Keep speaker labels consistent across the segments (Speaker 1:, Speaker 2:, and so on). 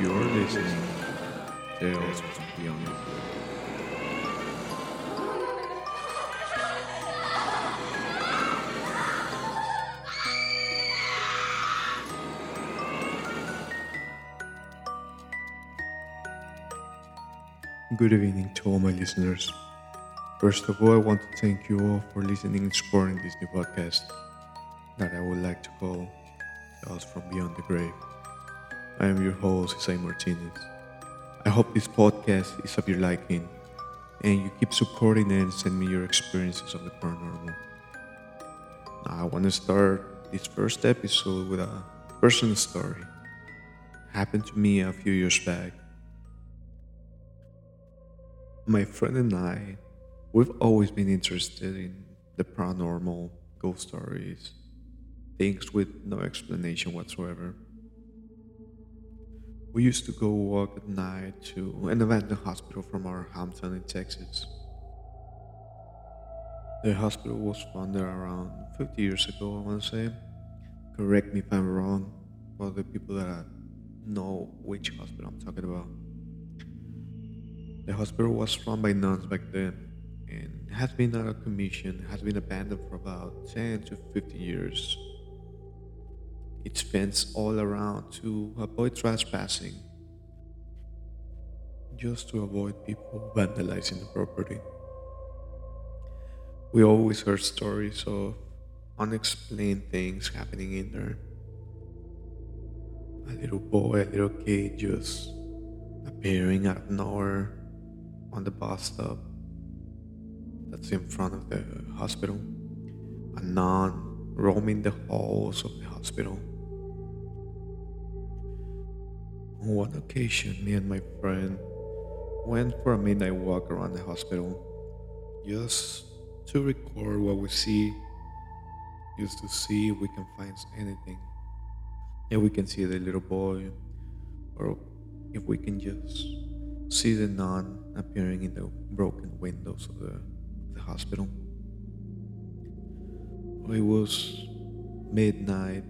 Speaker 1: You're listening Tales the. Good evening to all my listeners. First of all, I want to thank you all for listening and supporting this new podcast that I would like to call Tales from Beyond the Grave. I am your host, Isai Martinez. I hope this podcast is of your liking and you keep supporting it and send me your experiences of the paranormal. Now, I want to start this first episode with a personal story. Happened to me a few years back. My friend and I, we've always been interested in the paranormal, ghost stories, things with no explanation whatsoever. We used to go walk at night to an abandoned hospital from our hometown in Texas. The hospital was founded around 50 years ago, I want to say. Correct me if I'm wrong, for the people that know which hospital I'm talking about. The hospital was run by nuns back then and has been out of commission, has been abandoned for about 10 to 50 years. It's fenced all around to avoid trespassing, just to avoid people vandalizing the property. We always heard stories of unexplained things happening in there. A little boy, a little kid just appearing out of nowhere on the bus stop that's in front of the hospital. A nun roaming the halls of the hospital. On one occasion, me and my friend went for a midnight walk around the hospital just to record what we see, just to see if we can find anything. If we can see the little boy, or if we can just see the nun appearing in the broken windows of the, the hospital. It was midnight.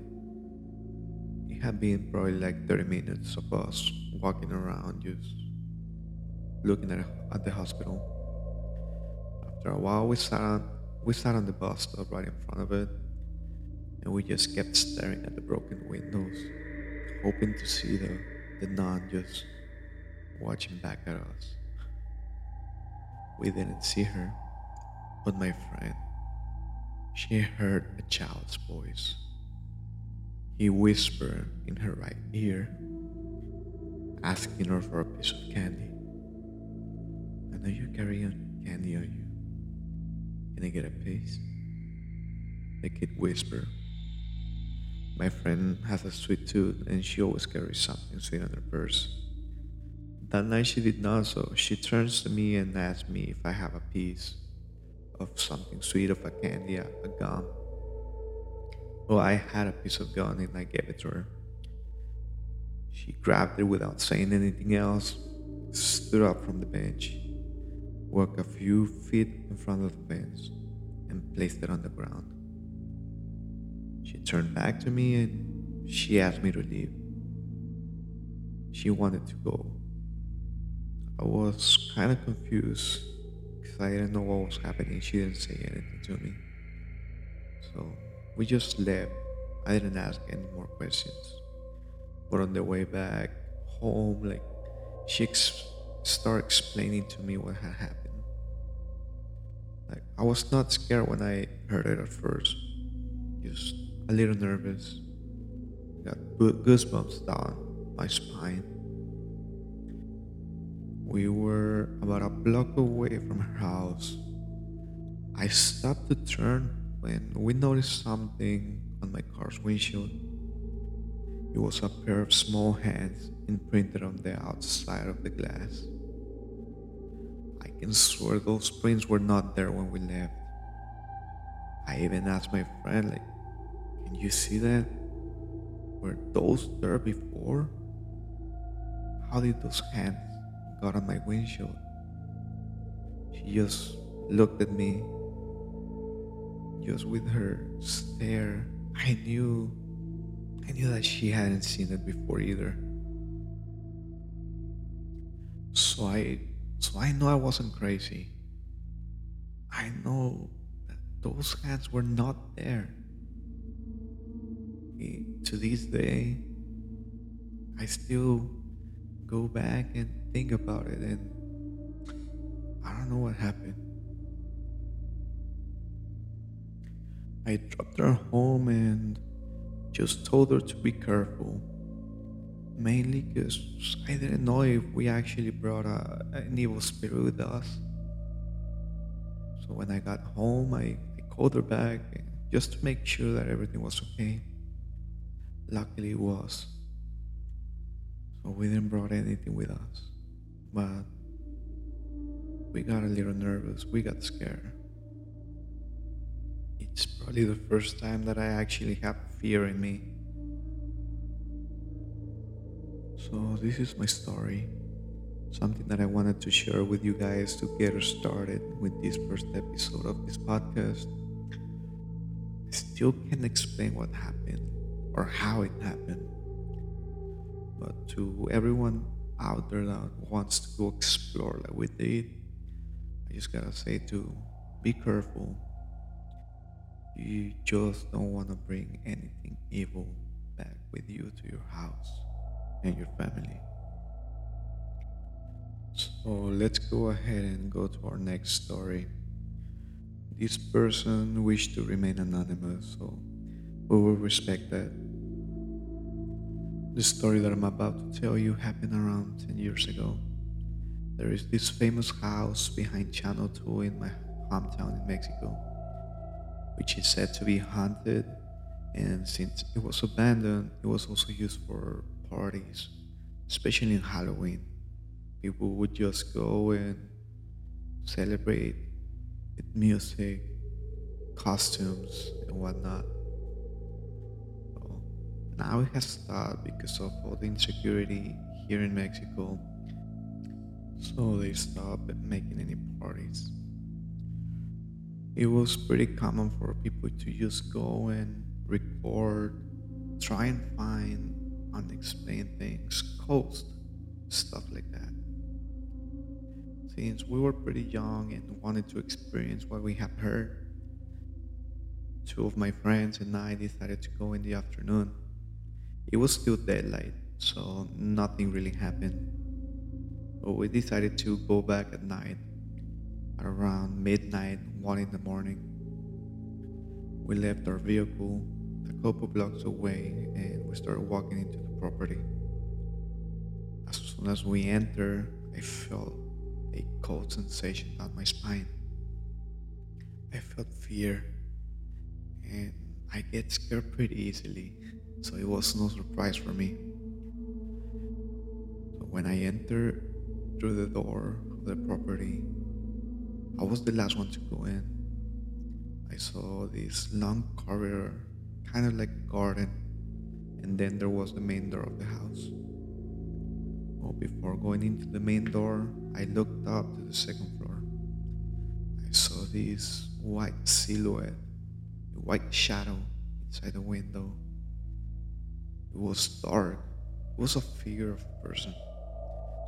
Speaker 1: Had been probably like 30 minutes of us walking around, just looking at, at the hospital. After a while, we sat, on, we sat on the bus stop right in front of it, and we just kept staring at the broken windows, hoping to see the, the nun just watching back at us. We didn't see her, but my friend, she heard a child's voice. He whispered in her right ear, asking her for a piece of candy. I know you carry on candy on you. Can I get a piece? The kid whispered. My friend has a sweet tooth and she always carries something sweet in her purse. That night she did not, so she turns to me and asks me if I have a piece of something sweet, of a candy, a, a gum. Well, I had a piece of gum and I gave it to her. She grabbed it without saying anything else, stood up from the bench, walked a few feet in front of the fence, and placed it on the ground. She turned back to me and she asked me to leave. She wanted to go. I was kind of confused because I didn't know what was happening. She didn't say anything to me. So we just left. I didn't ask any more questions. But on the way back home, like she ex- started explaining to me what had happened. Like I was not scared when I heard it at first, just a little nervous. Got goosebumps down my spine. We were about a block away from her house. I stopped to turn when we noticed something on my car's windshield. It was a pair of small hands imprinted on the outside of the glass. I can swear those prints were not there when we left. I even asked my friend, like, can you see that? Were those there before? How did those hands got on my windshield? She just looked at me, just with her stare. I knew, I knew that she hadn't seen it before either. So I so I know I wasn't crazy. I know that those hands were not there. To this day, I still go back and think about it and I don't know what happened. I dropped her home and just told her to be careful. Mainly because I didn't know if we actually brought a, an evil spirit with us. So when I got home, I, I called her back just to make sure that everything was okay. Luckily, it was. So we didn't brought anything with us. But we got a little nervous. We got scared. Probably the first time that I actually have fear in me. So, this is my story. Something that I wanted to share with you guys to get started with this first episode of this podcast. I still can't explain what happened or how it happened. But to everyone out there that wants to go explore like we did, I just gotta say to be careful. You just don't want to bring anything evil back with you to your house and your family. So let's go ahead and go to our next story. This person wished to remain anonymous, so we will respect that. The story that I'm about to tell you happened around 10 years ago. There is this famous house behind Channel 2 in my hometown in Mexico, which is said to be haunted, and since it was abandoned, it was also used for parties, especially in Halloween. People would just go and celebrate with music, costumes, and whatnot. So now it has stopped because of all the insecurity here in Mexico. So they stopped making any parties. It was pretty common for people to just go and record, try and find unexplained things, ghosts, stuff like that. Since we were pretty young and wanted to experience what we had heard, two of my friends and I decided to go in the afternoon. It was still daylight, so nothing really happened. But we decided to go back at night, at around midnight, one in the morning. We left our vehicle a couple blocks away and we started walking into the property. As soon as we entered, I felt a cold sensation down my spine. I felt fear and I get scared pretty easily, so it was no surprise for me. So when I entered through the door of the property, I was the last one to go in. I saw this long corridor, kind of like a garden, and then there was the main door of the house. Well, before going into the main door, I looked up to the second floor. I saw this white silhouette, a white shadow inside the window. It was dark. It was a figure of a person.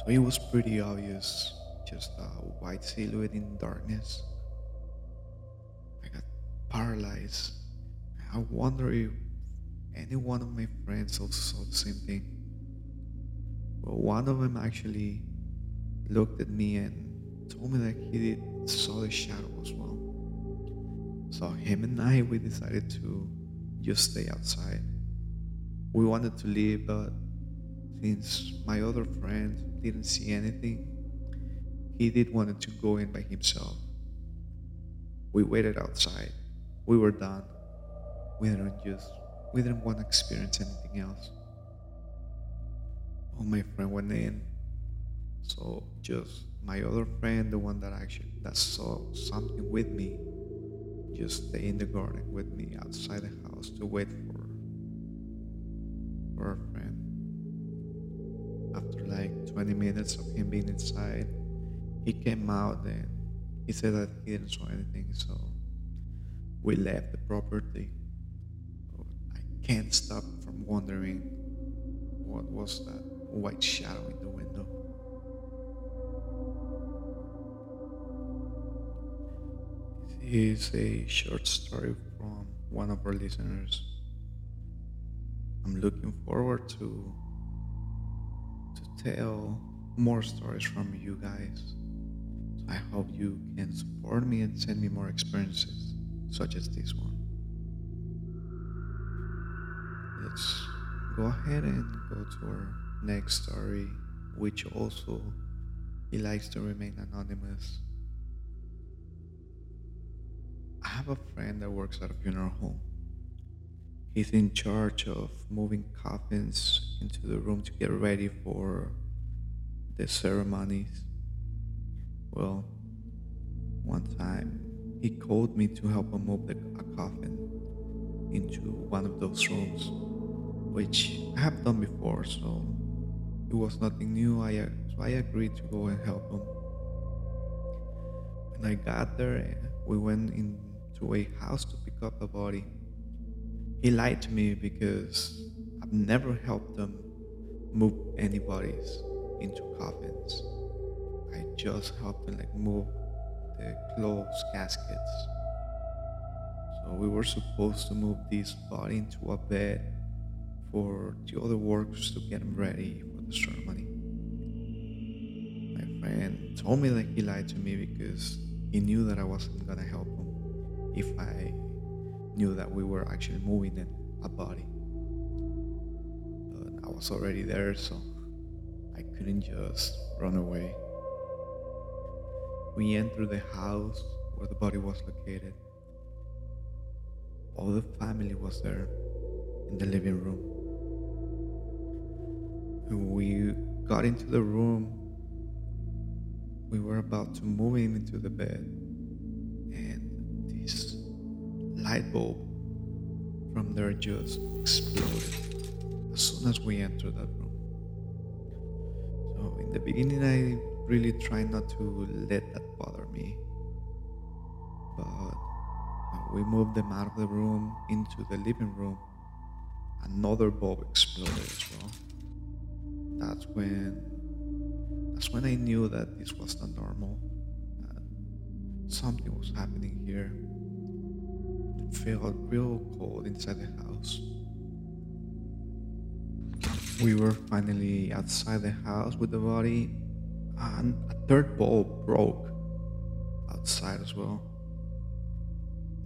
Speaker 1: So it was pretty obvious, just a white silhouette in darkness. I got paralyzed. I wonder if any one of my friends also saw the same thing. Well, one of them actually looked at me and told me that he did saw the shadow as well. So him and I we decided to just stay outside. We wanted to leave, but since my other friend didn't see anything, he did wanted to go in by himself. We waited outside. We were done. We didn't just we didn't want to experience anything else. Oh, my friend went in. So just my other friend, the one that actually that saw something with me, just stay in the garden with me outside the house to wait for for our friend. After like 20 minutes of him being inside, he came out and he said that he didn't saw anything, so we left the property. I can't stop from wondering what was that white shadow in the window. This is a short story from one of our listeners. I'm looking forward to to tell more stories from you guys. I hope you can support me and send me more experiences such as this one. Let's go ahead and go to our next story, which also he likes to remain anonymous. I have a friend that works at a funeral home. He's in charge of moving coffins into the room to get ready for the ceremonies. Well, one time he called me to help him move a coffin into one of those rooms, which I have done before, so it was nothing new. I so I agreed to go and help him. When I got there, we went into a house to pick up a body. He lied to me because I've never helped them move anybody's into coffins. I just helped them like move the closed caskets. So we were supposed to move this body into a bed for the other workers to get him ready for the ceremony. My friend told me that he lied to me because he knew that I wasn't gonna help him if I knew that we were actually moving in a body. But I was already there, so I couldn't just run away. We entered the house where the body was located. All the family was there in the living room. We got into the room, we were about to move him into the bed, and this light bulb from there just exploded as soon as we entered that room. So, in the beginning, I really tried not to let that bother me, but we moved them out of the room into the living room, another bulb exploded as well. That's when that's when I knew that this was not normal. Something was happening here. It felt real cold inside the house. We were finally outside the house with the body, and a third bulb broke outside as well.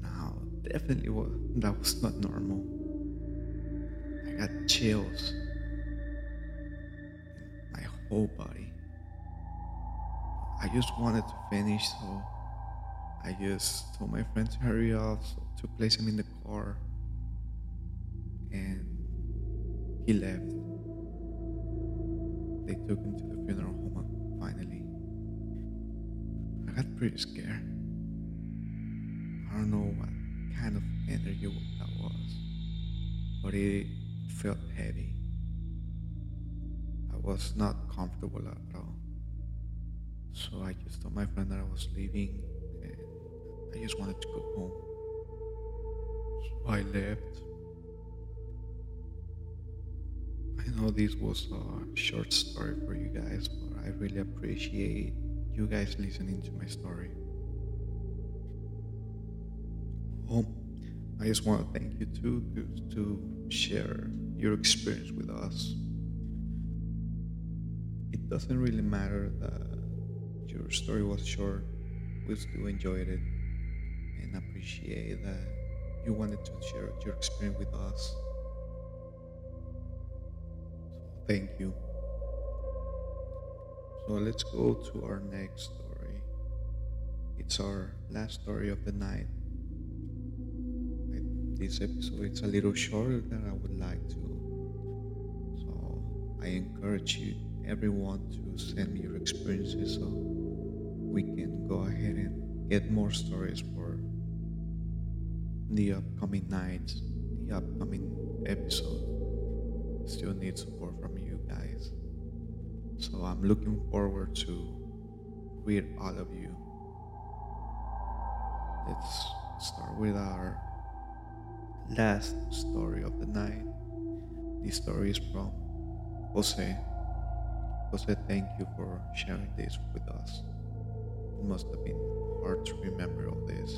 Speaker 1: Now, definitely was, that was not normal. I got chills in my whole body. I just wanted to finish, so I just told my friend to hurry up so to place him in the car. And he left. They took him to the funeral home got pretty scared. I don't know what kind of energy that was, but it felt heavy. I was not comfortable at all. So I just told my friend that I was leaving and I just wanted to go home. So I left. I know this was a short story for you guys, but I really appreciate you guys listening to my story. Oh, I just want to thank you too to, to share your experience with us. It doesn't really matter that your story was short. We still enjoyed it and appreciate that you wanted to share your experience with us. So thank you. So let's go to our next story. It's our last story of the night. This episode it's a little shorter than I would like to. So I encourage you everyone to send me your experiences so we can go ahead and get more stories for the upcoming nights, the upcoming episode. Still need support from. So I'm looking forward to read all of you. Let's start with our last story of the night. This story is from Jose. Jose, thank you for sharing this with us. It must have been hard to remember all this.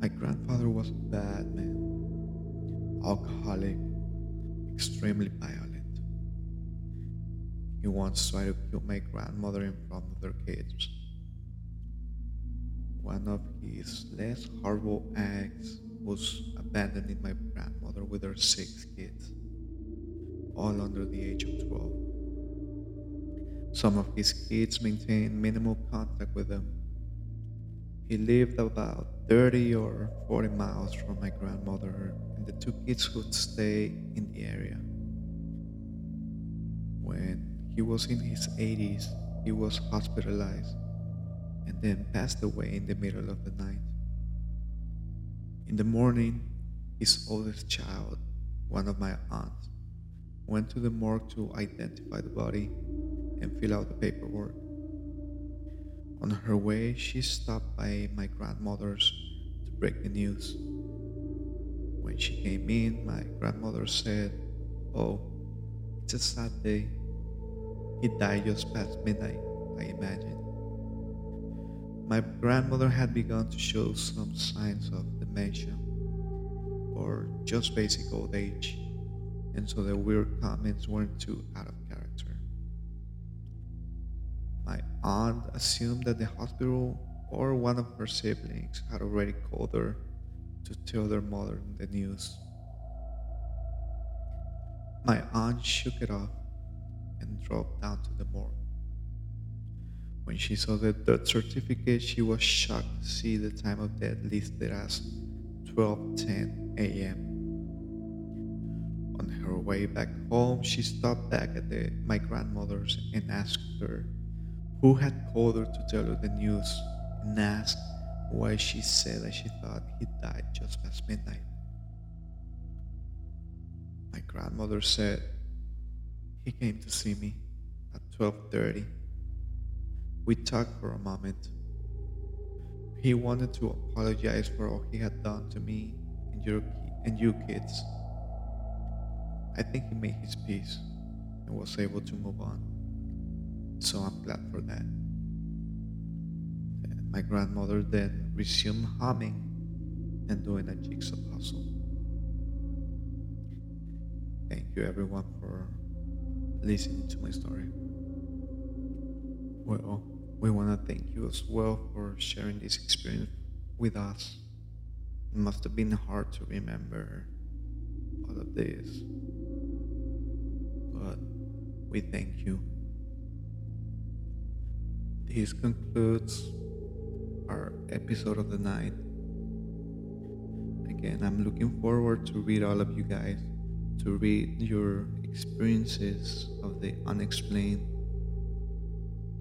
Speaker 1: My grandfather was a bad man, alcoholic, extremely violent. He once tried to kill my grandmother in front of their kids. One of his less horrible acts was abandoning my grandmother with her six kids, all under the age of 12. Some of his kids maintained minimal contact with him. He lived about 30 or 40 miles from my grandmother, and the two kids would stay in the area. When he was in his 80s, he was hospitalized and then passed away in the middle of the night. In the morning, his oldest child, one of my aunts, went to the morgue to identify the body and fill out the paperwork. On her way, she stopped by my grandmother's to break the news. When she came in, my grandmother said, Oh, it's a sad day. He died just past midnight, I imagine. My grandmother had begun to show some signs of dementia or just basic old age, and so the weird comments weren't too out of character. My aunt assumed that the hospital or one of her siblings had already called her to tell their mother the news. My aunt shook it off and drove down to the morgue. When she saw the death certificate, she was shocked to see the time of death listed as 12:10 a.m. On her way back home, she stopped back at the, my grandmother's and asked her who had called her to tell her the news and asked why she said that she thought he died just past midnight. My grandmother said he came to see me at 12:30 we talked for a moment. He wanted to apologize for all he had done to me and your and you kids. I think he made his peace and was able to move on. So I'm glad for that. And my grandmother then resumed humming and doing a jigsaw puzzle. Thank you everyone for listening to my story. Well, we want to thank you as well for sharing this experience with us. It must have been hard to remember all of this, but we thank you. This concludes our episode of the night. Again, I'm looking forward to read all of you guys, to read your experiences of the unexplained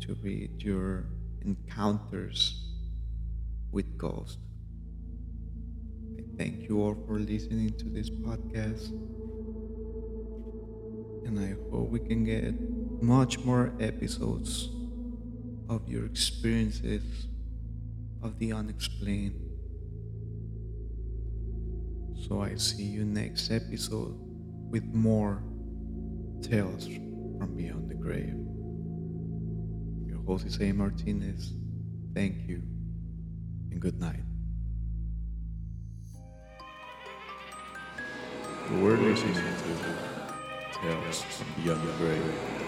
Speaker 1: to read your encounters with ghosts. I thank you all for listening to this podcast. And I hope we can get much more episodes of your experiences of the unexplained. So I see you next episode with more tales from beyond the grave. Jose Martinez, thank you and good night.
Speaker 2: We're listening to Tales from Beyond the Grave.